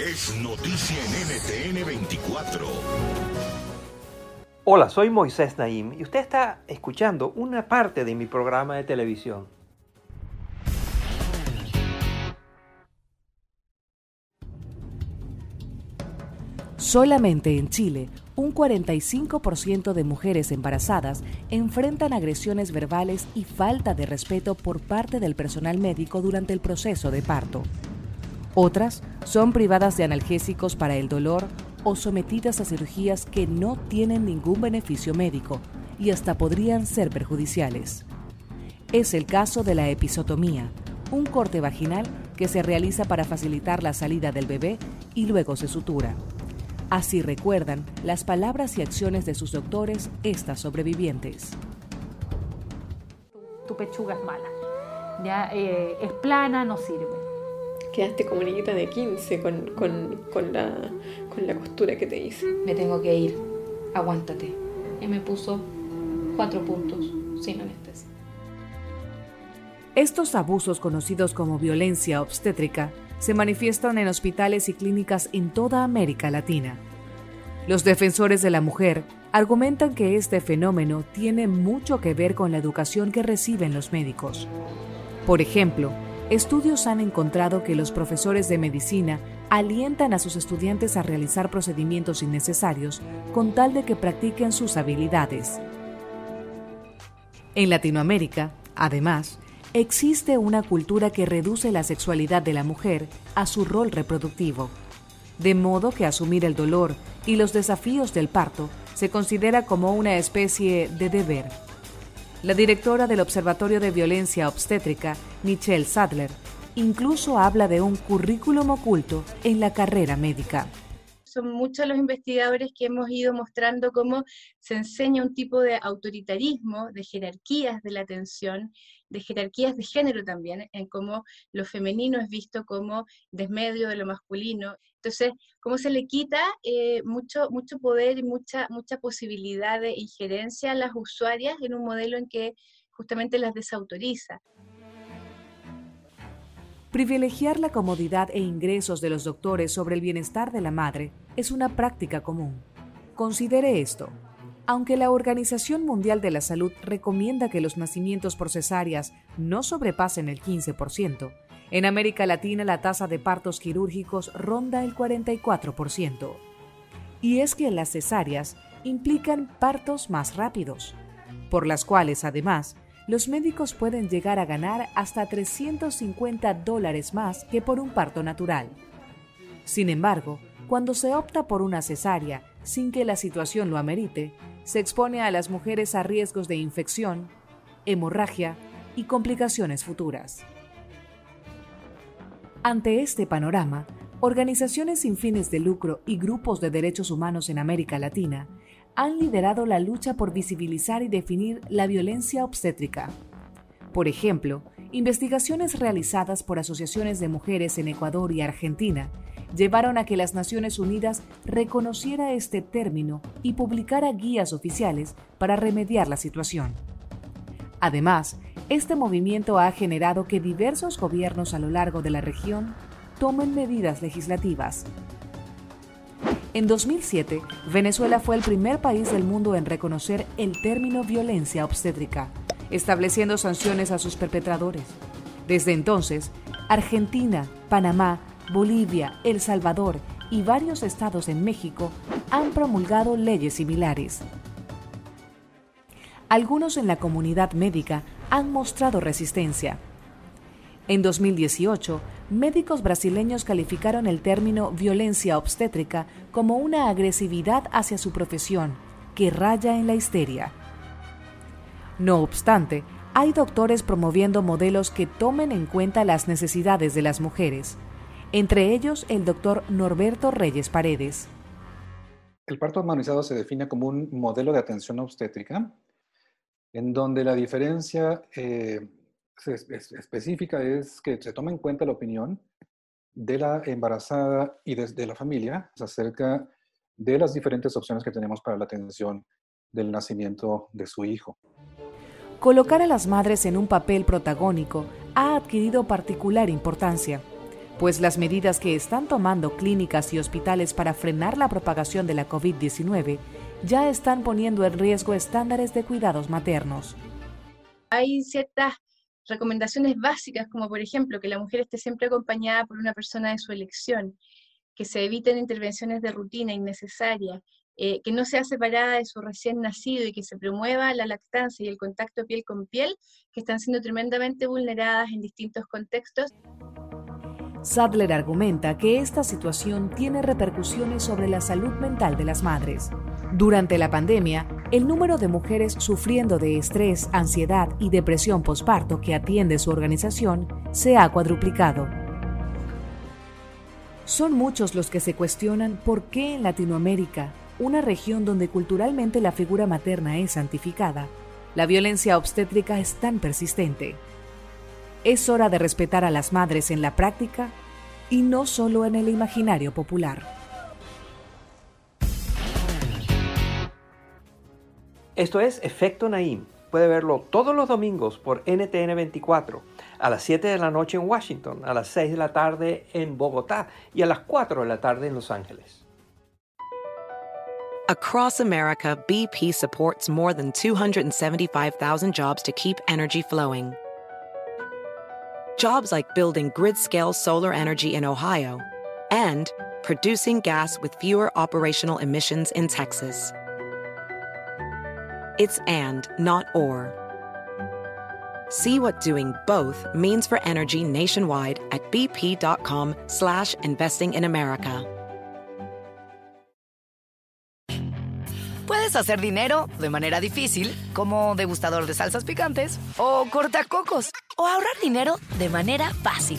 Es noticia en NTN 24. Hola, soy Moisés Naim y usted está escuchando una parte de mi programa de televisión. Solamente en Chile, un 45% de mujeres embarazadas enfrentan agresiones verbales y falta de respeto por parte del personal médico durante el proceso de parto. Otras son privadas de analgésicos para el dolor o sometidas a cirugías que no tienen ningún beneficio médico y hasta podrían ser perjudiciales. Es el caso de la episotomía, un corte vaginal que se realiza para facilitar la salida del bebé y luego se sutura. Así recuerdan las palabras y acciones de sus doctores estas sobrevivientes. Tu pechuga es mala, eh, es plana, no sirve. Quedaste como niñita de 15 con, con, con, la, con la costura que te hice. Me tengo que ir, aguántate. Y me puso cuatro puntos sin anestesia. Estos abusos conocidos como violencia obstétrica se manifiestan en hospitales y clínicas en toda América Latina. Los defensores de la mujer argumentan que este fenómeno tiene mucho que ver con la educación que reciben los médicos. Por ejemplo, estudios han encontrado que los profesores de medicina alientan a sus estudiantes a realizar procedimientos innecesarios con tal de que practiquen sus habilidades. En Latinoamérica, además, existe una cultura que reduce la sexualidad de la mujer a su rol reproductivo, de modo que asumir el dolor y los desafíos del parto se considera como una especie de deber. La directora del Observatorio de Violencia Obstétrica, Michelle Sadler, incluso habla de un currículum oculto en la carrera médica son muchos los investigadores que hemos ido mostrando cómo se enseña un tipo de autoritarismo, de jerarquías de la atención, de jerarquías de género también, en cómo lo femenino es visto como desmedio de lo masculino. Entonces, cómo se le quita eh, mucho, mucho poder y mucha, mucha posibilidad de injerencia a las usuarias en un modelo en que justamente las desautoriza. Privilegiar la comodidad e ingresos de los doctores sobre el bienestar de la madre es una práctica común. Considere esto. Aunque la Organización Mundial de la Salud recomienda que los nacimientos por cesáreas no sobrepasen el 15%, en América Latina la tasa de partos quirúrgicos ronda el 44%. Y es que las cesáreas implican partos más rápidos, por las cuales además los médicos pueden llegar a ganar hasta 350 dólares más que por un parto natural. Sin embargo, cuando se opta por una cesárea sin que la situación lo amerite, se expone a las mujeres a riesgos de infección, hemorragia y complicaciones futuras. Ante este panorama, organizaciones sin fines de lucro y grupos de derechos humanos en América Latina han liderado la lucha por visibilizar y definir la violencia obstétrica. Por ejemplo, investigaciones realizadas por asociaciones de mujeres en Ecuador y Argentina llevaron a que las Naciones Unidas reconociera este término y publicara guías oficiales para remediar la situación. Además, este movimiento ha generado que diversos gobiernos a lo largo de la región tomen medidas legislativas en 2007, Venezuela fue el primer país del mundo en reconocer el término violencia obstétrica, estableciendo sanciones a sus perpetradores. Desde entonces, Argentina, Panamá, Bolivia, El Salvador y varios estados en México han promulgado leyes similares. Algunos en la comunidad médica han mostrado resistencia. En 2018, médicos brasileños calificaron el término violencia obstétrica como una agresividad hacia su profesión que raya en la histeria. No obstante, hay doctores promoviendo modelos que tomen en cuenta las necesidades de las mujeres, entre ellos el doctor Norberto Reyes Paredes. El parto armonizado se define como un modelo de atención obstétrica, en donde la diferencia eh, específica es que se toma en cuenta la opinión de la embarazada y de, la familia acerca de las diferentes opciones que tenemos para la atención del nacimiento de su hijo. Colocar a las madres en un papel protagónico ha adquirido particular importancia, pues las medidas que están tomando clínicas y hospitales para frenar la propagación de la COVID-19 ya están poniendo en riesgo estándares de cuidados maternos. Hay ciertas recomendaciones básicas, como por ejemplo que la mujer esté siempre acompañada por una persona de su elección, que se eviten intervenciones de rutina innecesarias, eh, que no sea separada de su recién nacido y que se promueva la lactancia y el contacto piel con piel, que están siendo tremendamente vulneradas en distintos contextos. Sadler argumenta que esta situación tiene repercusiones sobre la salud mental de las madres. Durante la pandemia, el número de mujeres sufriendo de estrés, ansiedad y depresión posparto que atiende su organización se ha cuadruplicado. Son muchos los que se cuestionan por qué en Latinoamérica una región donde culturalmente la figura materna es santificada, la violencia obstétrica es tan persistente. Es hora de respetar a las madres en la práctica y no solo en el imaginario popular. Esto es Efecto Naim. Puede verlo todos los domingos por NTN 24, a las 7 de la noche en Washington, a las 6 de la tarde en Bogotá y a las 4 de la tarde en Los Ángeles. Across America, BP supports more than 275,000 jobs to keep energy flowing. Jobs like building grid scale solar energy in Ohio and producing gas with fewer operational emissions in Texas. It's and, not or. See what doing both means for energy nationwide at bp.com slash investing in America. Puedes hacer dinero de manera difícil, como degustador de salsas picantes, o cortacocos, o ahorrar dinero de manera fácil